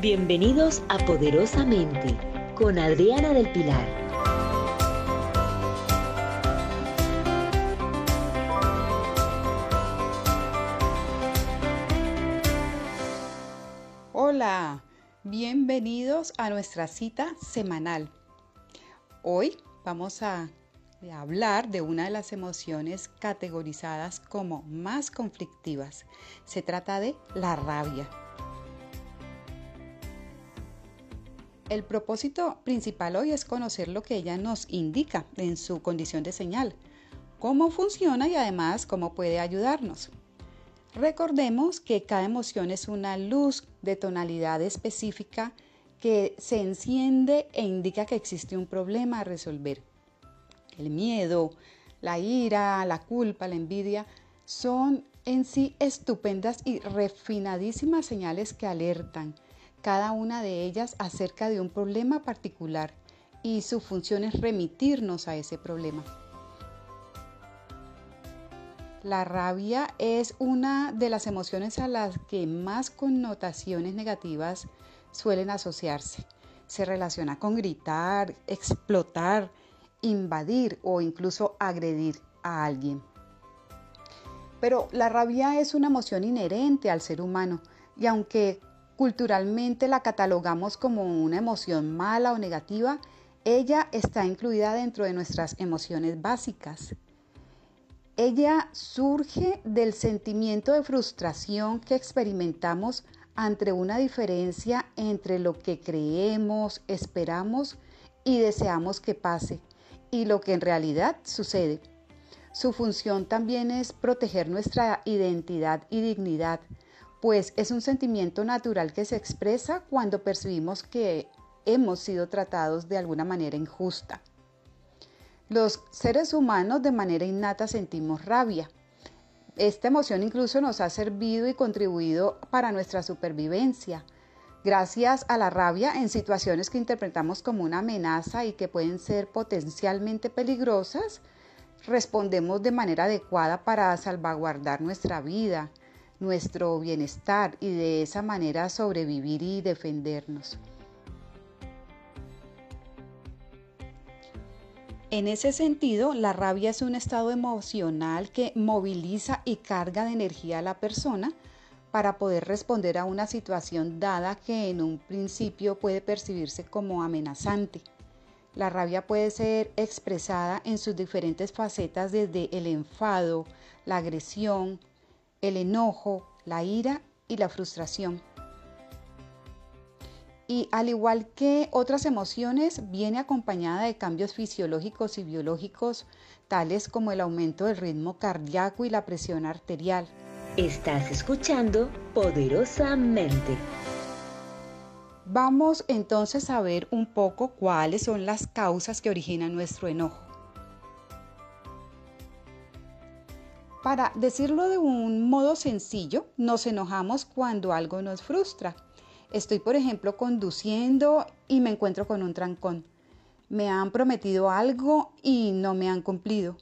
Bienvenidos a Poderosamente con Adriana del Pilar. Hola, bienvenidos a nuestra cita semanal. Hoy vamos a hablar de una de las emociones categorizadas como más conflictivas. Se trata de la rabia. El propósito principal hoy es conocer lo que ella nos indica en su condición de señal, cómo funciona y además cómo puede ayudarnos. Recordemos que cada emoción es una luz de tonalidad específica que se enciende e indica que existe un problema a resolver. El miedo, la ira, la culpa, la envidia son en sí estupendas y refinadísimas señales que alertan cada una de ellas acerca de un problema particular y su función es remitirnos a ese problema. La rabia es una de las emociones a las que más connotaciones negativas suelen asociarse. Se relaciona con gritar, explotar, invadir o incluso agredir a alguien. Pero la rabia es una emoción inherente al ser humano y aunque culturalmente la catalogamos como una emoción mala o negativa, ella está incluida dentro de nuestras emociones básicas. Ella surge del sentimiento de frustración que experimentamos ante una diferencia entre lo que creemos, esperamos y deseamos que pase y lo que en realidad sucede. Su función también es proteger nuestra identidad y dignidad, pues es un sentimiento natural que se expresa cuando percibimos que hemos sido tratados de alguna manera injusta. Los seres humanos de manera innata sentimos rabia. Esta emoción incluso nos ha servido y contribuido para nuestra supervivencia. Gracias a la rabia en situaciones que interpretamos como una amenaza y que pueden ser potencialmente peligrosas, respondemos de manera adecuada para salvaguardar nuestra vida, nuestro bienestar y de esa manera sobrevivir y defendernos. En ese sentido, la rabia es un estado emocional que moviliza y carga de energía a la persona para poder responder a una situación dada que en un principio puede percibirse como amenazante. La rabia puede ser expresada en sus diferentes facetas desde el enfado, la agresión, el enojo, la ira y la frustración. Y al igual que otras emociones, viene acompañada de cambios fisiológicos y biológicos, tales como el aumento del ritmo cardíaco y la presión arterial. Estás escuchando poderosamente. Vamos entonces a ver un poco cuáles son las causas que originan nuestro enojo. Para decirlo de un modo sencillo, nos enojamos cuando algo nos frustra. Estoy, por ejemplo, conduciendo y me encuentro con un trancón. Me han prometido algo y no me han cumplido.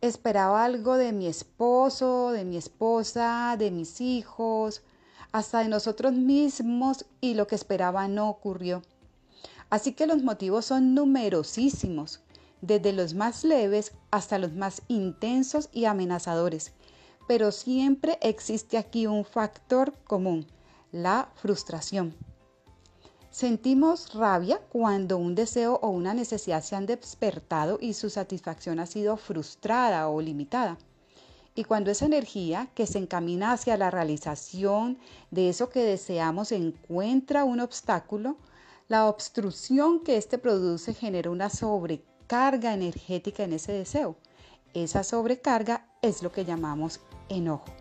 Esperaba algo de mi esposo, de mi esposa, de mis hijos, hasta de nosotros mismos y lo que esperaba no ocurrió. Así que los motivos son numerosísimos desde los más leves hasta los más intensos y amenazadores. Pero siempre existe aquí un factor común, la frustración. Sentimos rabia cuando un deseo o una necesidad se han despertado y su satisfacción ha sido frustrada o limitada. Y cuando esa energía que se encamina hacia la realización de eso que deseamos encuentra un obstáculo, la obstrucción que éste produce genera una carga energética en ese deseo. Esa sobrecarga es lo que llamamos enojo.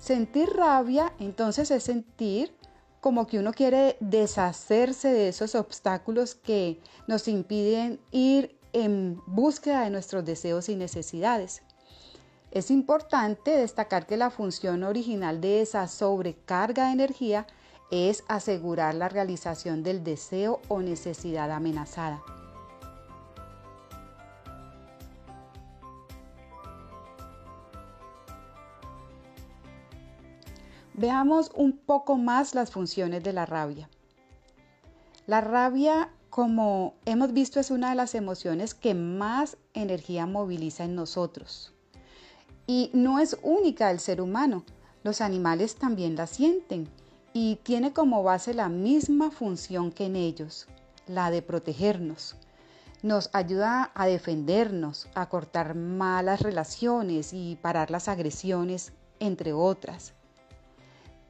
Sentir rabia entonces es sentir como que uno quiere deshacerse de esos obstáculos que nos impiden ir en búsqueda de nuestros deseos y necesidades. Es importante destacar que la función original de esa sobrecarga de energía es asegurar la realización del deseo o necesidad amenazada. Veamos un poco más las funciones de la rabia. La rabia, como hemos visto, es una de las emociones que más energía moviliza en nosotros. Y no es única del ser humano, los animales también la sienten y tiene como base la misma función que en ellos, la de protegernos. Nos ayuda a defendernos, a cortar malas relaciones y parar las agresiones, entre otras.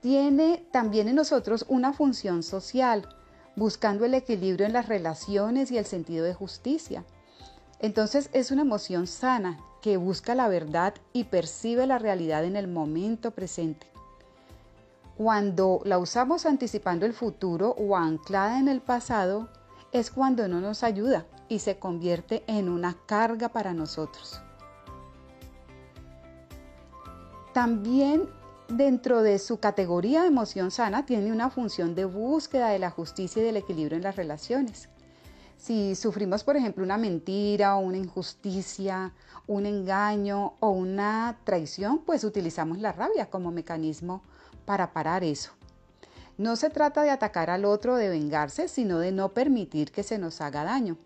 Tiene también en nosotros una función social, buscando el equilibrio en las relaciones y el sentido de justicia. Entonces es una emoción sana que busca la verdad y percibe la realidad en el momento presente. Cuando la usamos anticipando el futuro o anclada en el pasado, es cuando no nos ayuda y se convierte en una carga para nosotros. También dentro de su categoría de emoción sana tiene una función de búsqueda de la justicia y del equilibrio en las relaciones. Si sufrimos, por ejemplo, una mentira o una injusticia, un engaño o una traición, pues utilizamos la rabia como mecanismo para parar eso. No se trata de atacar al otro de vengarse, sino de no permitir que se nos haga daño.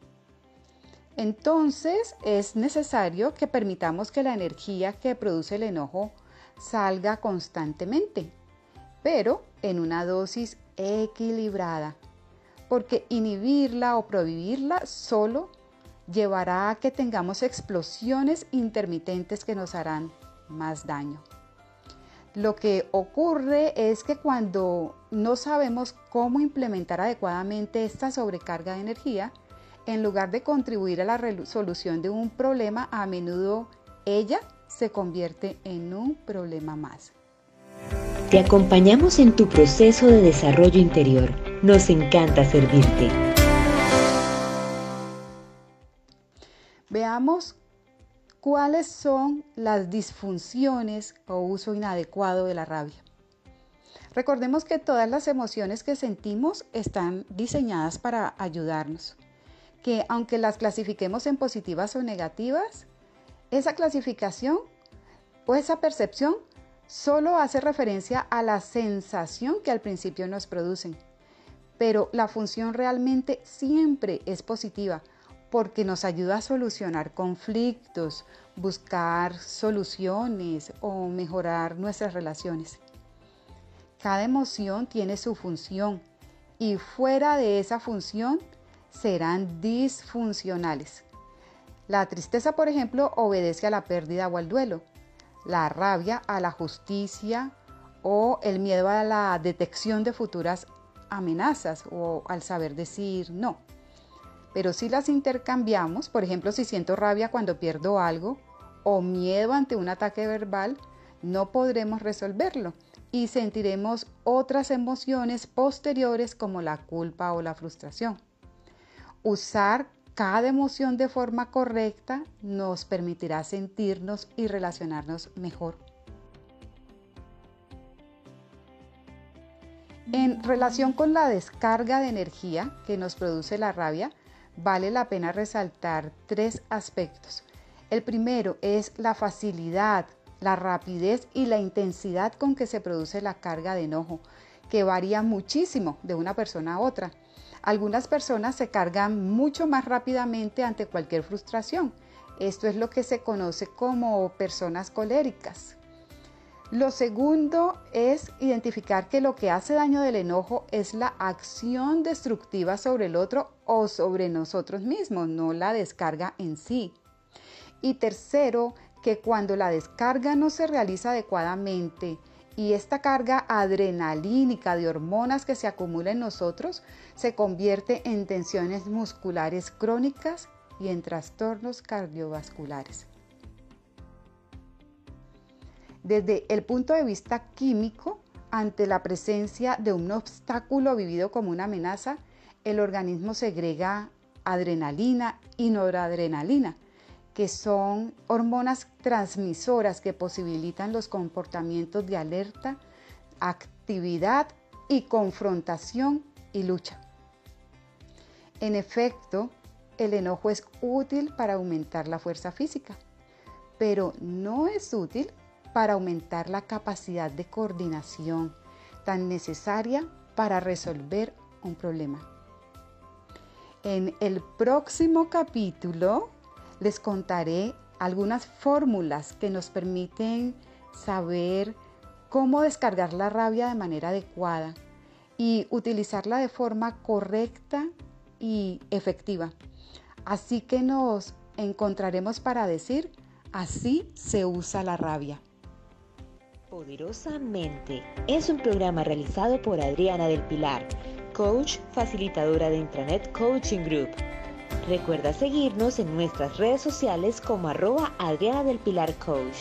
Entonces es necesario que permitamos que la energía que produce el enojo salga constantemente, pero en una dosis equilibrada, porque inhibirla o prohibirla solo llevará a que tengamos explosiones intermitentes que nos harán más daño. Lo que ocurre es que cuando no sabemos cómo implementar adecuadamente esta sobrecarga de energía, en lugar de contribuir a la resolución de un problema, a menudo ella se convierte en un problema más. Te acompañamos en tu proceso de desarrollo interior. Nos encanta servirte. Veamos ¿Cuáles son las disfunciones o uso inadecuado de la rabia? Recordemos que todas las emociones que sentimos están diseñadas para ayudarnos, que aunque las clasifiquemos en positivas o negativas, esa clasificación o esa percepción solo hace referencia a la sensación que al principio nos producen, pero la función realmente siempre es positiva porque nos ayuda a solucionar conflictos, buscar soluciones o mejorar nuestras relaciones. Cada emoción tiene su función y fuera de esa función serán disfuncionales. La tristeza, por ejemplo, obedece a la pérdida o al duelo. La rabia a la justicia o el miedo a la detección de futuras amenazas o al saber decir no. Pero si las intercambiamos, por ejemplo, si siento rabia cuando pierdo algo o miedo ante un ataque verbal, no podremos resolverlo y sentiremos otras emociones posteriores como la culpa o la frustración. Usar cada emoción de forma correcta nos permitirá sentirnos y relacionarnos mejor. En relación con la descarga de energía que nos produce la rabia, vale la pena resaltar tres aspectos. El primero es la facilidad, la rapidez y la intensidad con que se produce la carga de enojo, que varía muchísimo de una persona a otra. Algunas personas se cargan mucho más rápidamente ante cualquier frustración. Esto es lo que se conoce como personas coléricas. Lo segundo es identificar que lo que hace daño del enojo es la acción destructiva sobre el otro o sobre nosotros mismos, no la descarga en sí. Y tercero, que cuando la descarga no se realiza adecuadamente y esta carga adrenalínica de hormonas que se acumula en nosotros se convierte en tensiones musculares crónicas y en trastornos cardiovasculares. Desde el punto de vista químico, ante la presencia de un obstáculo vivido como una amenaza, el organismo segrega adrenalina y noradrenalina, que son hormonas transmisoras que posibilitan los comportamientos de alerta, actividad y confrontación y lucha. En efecto, el enojo es útil para aumentar la fuerza física, pero no es útil para aumentar la capacidad de coordinación tan necesaria para resolver un problema. En el próximo capítulo les contaré algunas fórmulas que nos permiten saber cómo descargar la rabia de manera adecuada y utilizarla de forma correcta y efectiva. Así que nos encontraremos para decir, así se usa la rabia. Poderosamente es un programa realizado por Adriana del Pilar, coach facilitadora de Intranet Coaching Group. Recuerda seguirnos en nuestras redes sociales como arroba Adriana del Pilar Coach.